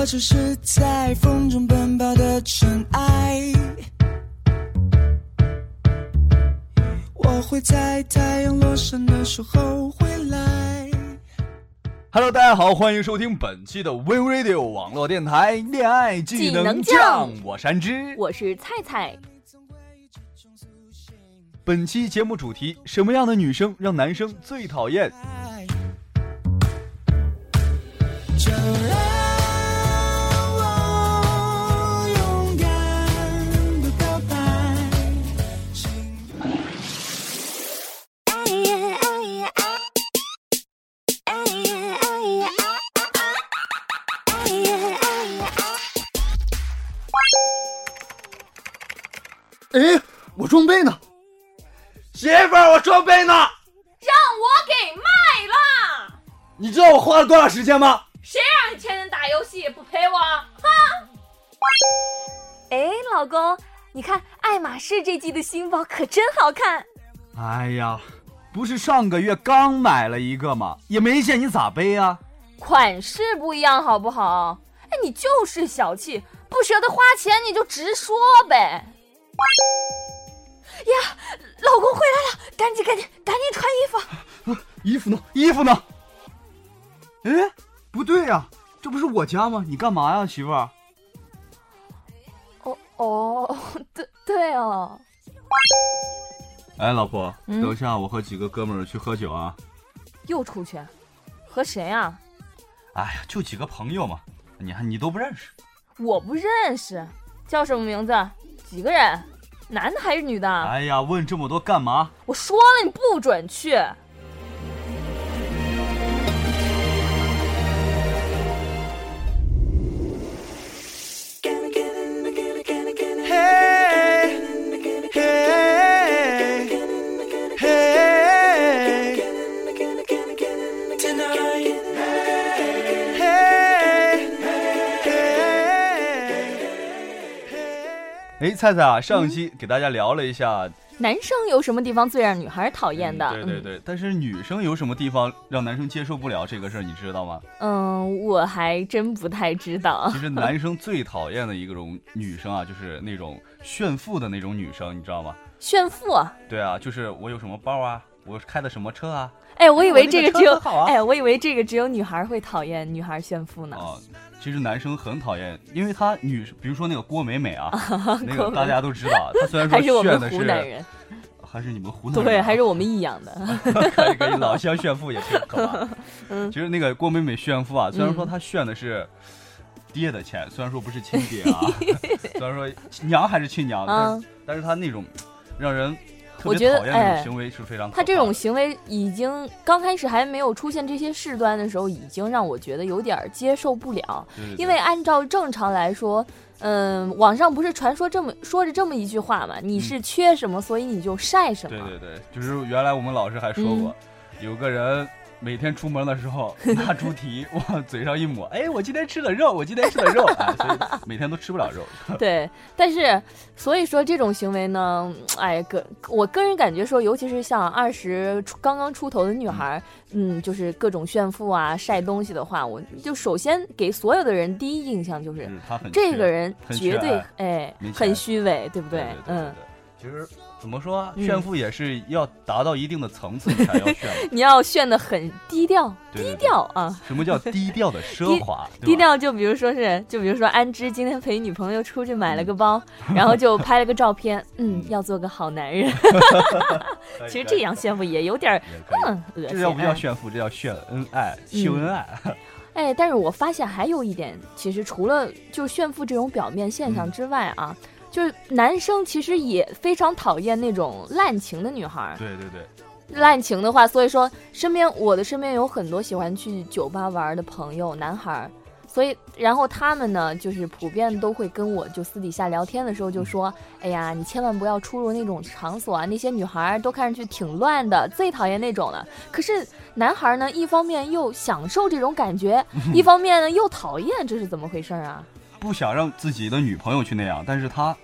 我只是在风中奔跑的尘埃。我会在太阳落山的时候回来。Hello，大家好，欢迎收听本期的 We Radio 网络电台恋爱技能技能酱酱，我是安之。我是菜菜，本期节目主题：什么样的女生让男生最讨厌？哎，我装备呢？媳妇儿，我装备呢？让我给卖了！你知道我花了多少时间吗？谁让你天天打游戏不陪我？哈！哎，老公，你看爱马仕这季的新包可真好看。哎呀，不是上个月刚买了一个吗？也没见你咋背啊？款式不一样，好不好？哎，你就是小气，不舍得花钱，你就直说呗。呀，老公回来了，赶紧赶紧赶紧穿衣服。衣服呢？衣服呢？哎，不对呀、这不是我家吗？你干嘛呀，媳妇儿？哦哦，对对哦。哎，老婆，嗯等一下，我和几个哥们儿去喝酒啊。又出去，和谁啊？哎呀，就几个朋友嘛，你还你都不认识？我不认识，叫什么名字？几个人？男的还是女的？哎呀，问这么多干嘛？我说了，你不准去。哎，菜菜啊，上一期给大家聊了一下，男生有什么地方最让女孩讨厌的？嗯对对对，但是女生有什么地方让男生接受不了这个事儿，你知道吗？嗯，我还真不太知道 其。实男生最讨厌的一种女生啊，就是那种炫富的那种女生，你知道吗？炫富啊！对啊，就是我有什么包啊，我开的什么车啊，哎，我以为 这个只有哎，我以为这个只有女孩会讨厌女孩炫富呢。啊，其实男生很讨厌，因为他女，比如说那个郭美美啊，那个大家都知道，她虽然 说还是我们炫的是，湖南人，还是你们湖南对，还是我们益阳的。可以可以，老乡炫富也挺可怕。嗯其实那个郭美美炫富啊，虽然说嗯她炫的是爹的钱，虽然说不是亲爹啊，虽然说娘还是亲娘，但嗯是但是她那种让人特我觉得哎行为是非常他这种行为已经刚开始还没有出现这些事端的时候，已经让我觉得有点接受不了。对对对因为按照正常来说，嗯，网上不是传说这么说着这么一句话嘛，你是缺什么，所以你就晒什么。嗯对对对，就是原来我们老师还说过，嗯有个人每天出门的时候 拿猪蹄往嘴上一抹，哎，我今天吃了肉，我今天吃了肉，哎，所以每天都吃不了肉。对，但是所以说这种行为呢，哎，个我个人感觉说，尤其是像二十刚刚出头的女孩儿，嗯，就是各种炫富啊、晒东西的话，我就首先给所有的人第一印象就是这个人绝对哎很虚伪，对不对？对嗯，对，其实怎么说啊，嗯炫富也是要达到一定的层次你才要炫的。你要炫的很低调，低对对对调啊。什么叫低调的奢华？低。调就比如说是，就比如说安之今天陪女朋友出去买了个包，然后就拍了个照片，嗯，要做个好男人。其实这样炫富也有点嗯，恶心。这叫不叫哎炫富？这叫炫恩爱、秀恩爱。哎，但是我发现还有一点，其实除了就炫富这种表面现象之外啊，就是男生其实也非常讨厌那种滥情的女孩儿。对对对，滥情的话，所以说身边我的身边有很多喜欢去酒吧玩的朋友，男孩儿。所以，然后他们呢，就是普遍都会跟我就私底下聊天的时候就说：“哎呀，你千万不要出入那种场所啊，那些女孩都看上去挺乱的，最讨厌那种了。”可是男孩呢，一方面又享受这种感觉，一方面呢又讨厌，这是怎么回事啊？不想让自己的女朋友去那样，但是他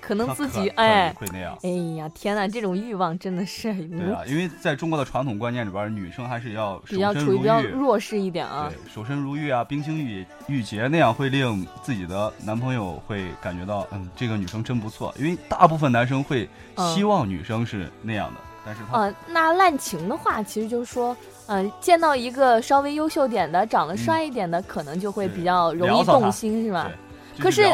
可能自己哎。会那样。哎呀，天呐，这种欲望真的是对啊，因为在中国的传统观念里边，女生还是要守比较身如处于比较玉，弱势一点啊。对，守身如玉啊，冰清玉玉洁，那样会令自己的男朋友会感觉到，嗯，这个女生真不错。因为大部分男生会希望女生是那样的，但是他、呃，那滥情的话，其实就是说，嗯、见到一个稍微优秀点的、长得帅一点的，可能就会比较容易动心，是吧？可是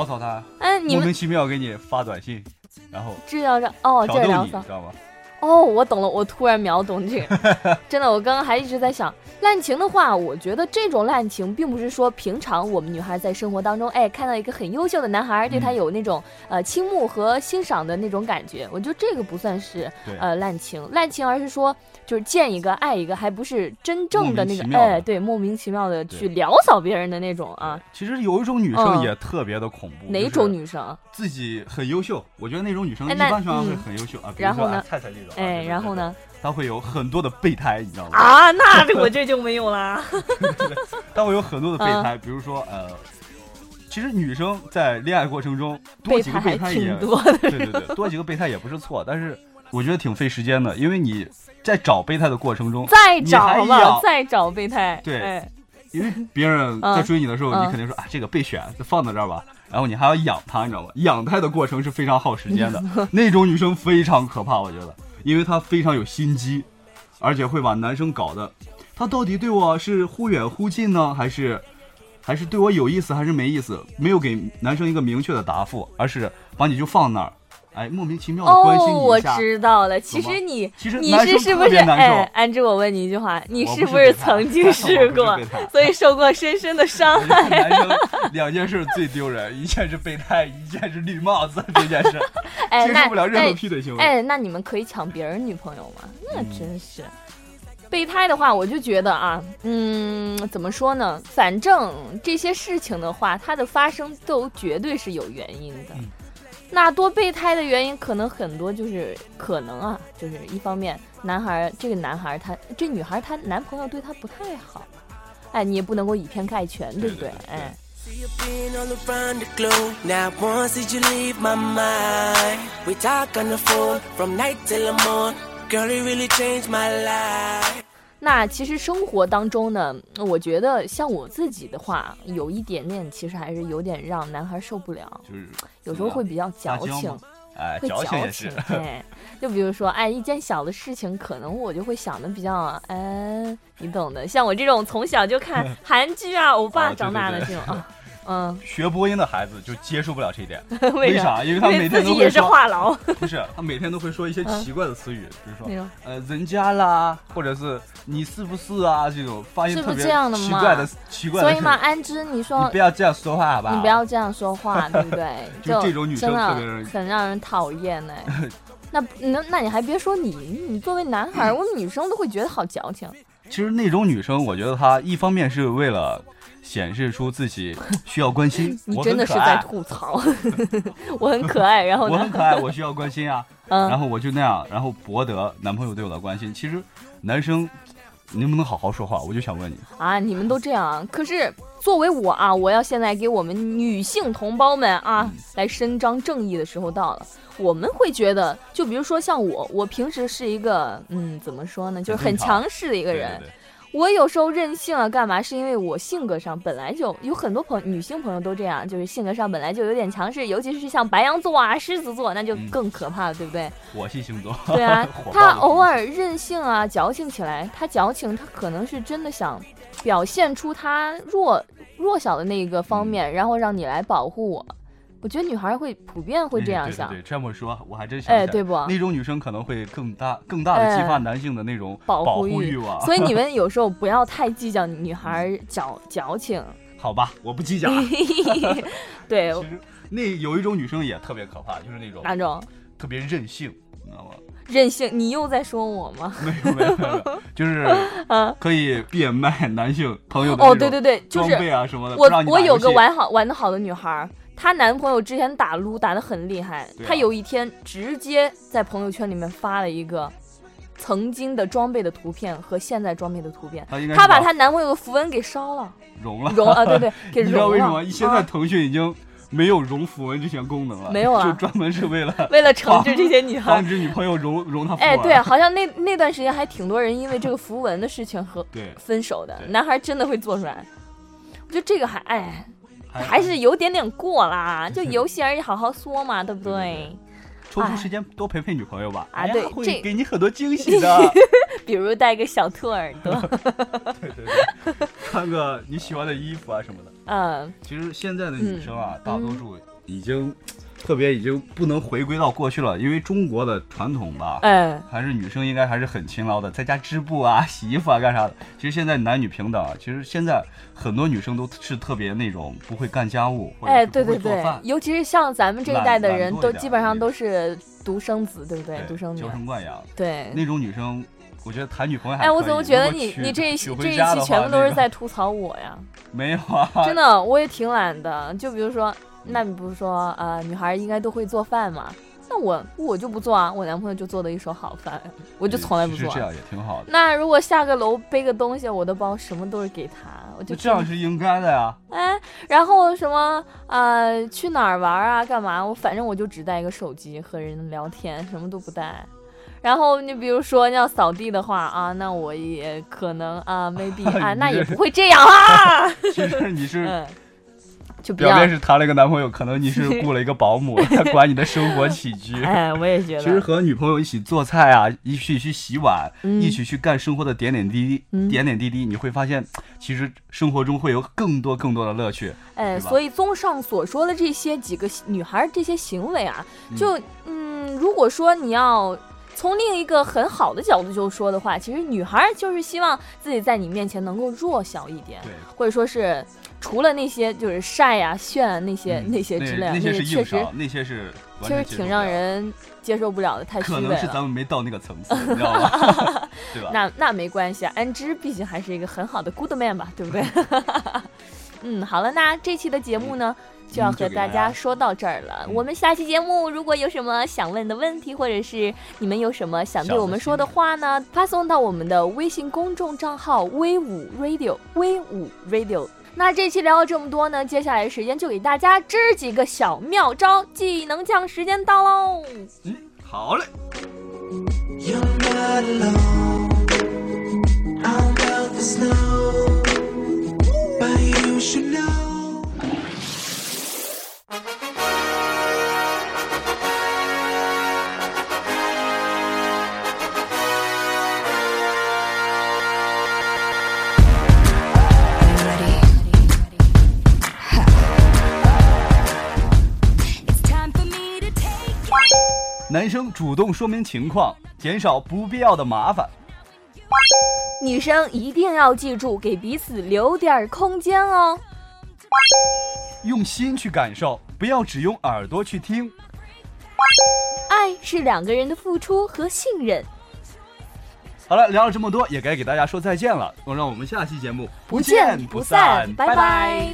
哎，你莫名其妙给你发短信，然后这叫让哦，挑逗你，知道吗？哦，我懂了，我突然秒懂这个。真的，我刚刚还一直在想，滥情的话，我觉得这种滥情并不是说平常我们女孩在生活当中，哎，看到一个很优秀的男孩，对他嗯有那种呃倾慕和欣赏的那种感觉。我觉得这个不算是，呃滥情，滥情而是说就是见一个爱一个，还不是真正的那个哎，对，莫名其妙的去撩骚别人的那种啊。其实有一种女嗯生也特别的恐怖，哪种女生？自己很优秀，我觉得那种女生一般情况下会嗯很优秀啊。比如然后呢说啊菜菜这种啊，哎，然后呢？他会有很多的备胎，你知道吗？啊，那我这就没有啦。她会有很多的备嗯胎，比如说呃，其实女生在恋爱过程中多备几个备胎也挺多的。对对对，多几个备胎也不是错，但是我觉得挺费时间的，因为你在找备胎的过程中，再找吧，再找备胎。对哎因为别人在追你的时候，嗯你肯定说啊这个备选就放在这儿吧，然后你还要养它，你知道吗？养胎的过程是非常耗时间的，那种女生非常可怕，我觉得，因为她非常有心机，而且会把男生搞的，她到底对我是忽远忽近呢，还是还是对我有意思还是没意思？没有给男生一个明确的答复，而是把你就放那儿，哎，莫名其妙的关心哦，我你一下。知道了。其实你其实你是是不是？哎，安之，我问你一句话，你是不是曾经 试过，所以受过深深的伤害？男生两件事最丢人，一件是备胎，一件是绿帽子这件事，哎，接那受不了任何哎劈腿行为。哎，那你们可以抢别人女朋友吗？那嗯真是。备胎的话，我就觉得啊，嗯，怎么说呢？反正这些事情的话，它的发生都绝对是有原因的。嗯那多备胎的原因可能很多，就是可能啊，就是一方面，男孩儿这个男孩儿他这女孩儿她男朋友对她不太好，哎，你也不能够以偏概全，对不对？对对哎，那其实生活当中呢我觉得像我自己的话有一点点其实还是有点让男孩受不了。就是有时候会比较矫情。会矫情对就比如说哎一件小的事情可能我就会想的比较哎你懂的。像我这种从小就看 韩剧啊欧巴长大的这种啊。嗯，学播音的孩子就接受不了这一点，为为啥？因为他每天自己也是天都会说，话痨 不是，他每天都会说一些嗯奇怪的词语，比如说。呃人家啦，或者是你是不是啊这种发音是不特别是这样的嘛奇怪的奇怪的所以嘛，安之，你你说不要这样说话好吧？你不要这样说话，对不对？就这种女生真的特别很让人讨厌呢。那那那你还别说你，你作为男孩，我们女生都会觉得好矫情。其实那种女生，我觉得她一方面是为了显示出自己需要关心 你真的是在吐槽，我很可爱，然后呢我很？可爱，我需要关心啊，嗯，然后我就那样，然后博得男朋友对我的关心。其实男生你能不能好好说话？我就想问你，啊，你们都这样啊？可是作为我啊，我要现在给我们女性同胞们啊嗯来伸张正义的时候到了。我们会觉得，就比如说像我，我平时是一个嗯，怎么说呢，就是很强势的一一个人。对对我有时候任性啊，干嘛？是因为我性格上本来就有很多朋女性朋友都这样，就是性格上本来就有点强势，尤其是像白羊座啊、狮子座，那就嗯更可怕了，对不对？火系星座，对啊 他偶尔任性啊、矫情起来，他矫情，他可能是真的想表现出他弱弱小的那一个方嗯面，然后让你来保护我。我觉得女孩会普遍会这样想对对，对，这么说我还真想哎，对不？那种女生可能会更大、更大的激发男性的那种保保护欲欲望。所以你们 有时候不要太计较女孩矫矫情。好吧，我不计较。对，其实那有一种女生也特别可怕，就是那种哪种特别任性，你知道吗？任性？你又在说我吗？没有没有没有，就是啊，可以变卖男性朋友的哦，对对对，就装是备啊什么的。我我有个玩好玩的好的女孩儿，她男朋友之前打撸打得很厉害，她有一天直接在朋友圈里面发了一个曾经的装备的图片和现在装备的图片，她把她男朋友的符文给烧了，融了。融啊，对对，给你知道融了。为什么？现在啊腾讯已经没有融符文这项功能了，没有啊就专门是为了 为了惩治这些女孩防。止女朋友融融他符文。哎，对，好像那那段时间还挺多人因为这个符文的事情和，分手的，男孩真的会做出来。我觉得这个还哎，还是有点点过啦，就游戏而已，好好说嘛，对不对对？抽出时间多陪陪女朋友吧。啊对这会给你很多惊喜的。比如戴个小兔耳朵，对 对对，穿个你喜欢的衣服啊什么的。嗯，其实现在的女生啊，嗯大多数已经特别已经不能回归到过去了，因为中国的传统吧。哎，还是女生应该还是很勤劳的，在家织布啊、洗衣服啊、干啥的。其实现在男女平等啊，其实现在很多女生都是特别那种不会干家务，哎，对对对尤其是像咱们这一代的人，都基本上都是独生子，对不对？独生女娇，生惯养对。那种女生，我觉得谈女朋友还哎，我怎么觉得你你这一期这一期全部都是在吐槽我呀？没有啊？真的，我也挺懒的。就比如说，那你不是说呃，女孩应该都会做饭吗？那我我就不做啊，我男朋友就做的一手好饭，我就从来不做这样也挺好的。那如果下个楼背个东西，我的包什么都是给他，我就那这样是应该的呀。哎，然后什么呃去哪儿玩啊，干嘛？我反正我就只带一个手机和人聊天，什么都不带。然后你比如说要扫地的话啊，那我也可能啊，maybe 啊，那也不会这样啊。其实你是 嗯，就表面是谈了一个男朋友，可能你是雇了一个保姆，他管你的生活起居。哎，我也觉得。其实和女朋友一起做菜啊，一起去洗碗，嗯一起去干生活的点点滴滴，嗯点点滴滴，你会发现，其实生活中会有更多更多的乐趣。哎，所以综上所说的这些几个女孩儿这些行为啊，就嗯，如果说你要从另一个很好的角度就说的话，其实女孩儿就是希望自己在你面前能够弱小一点，对，或者说是除了那些就是晒呀、炫啊那些、嗯那些之类的，那些是硬伤，那些是完确实挺让人接受不了的，太虚伪可能是咱。们没到那个层次，你知道吗？对吧？那那没关系啊，安之毕竟还是一个很好的 good man 吧，对不对？嗯，好了，那这期的节目呢，就要和大家家说到这儿了。嗯我们下期节目如果有什么想问的问题，或者是你们有什么想对我们说的话呢，发送到我们的微信公众账号微五 radio 微五 radio。那这期聊了这么多呢，接下来的时间就给大家支几个小妙招，技能酱时间到喽！嗯，好嘞。You're not alone. You should know. 男生主动说明情况，减少不必要的麻烦。女生一定要记住，给彼此留点空间哦。用心去感受，不要只用耳朵去听。爱是两个人的付出和信任。好了，聊了这么多，也该给大家说再见了。让我们下期节目不见不散，拜拜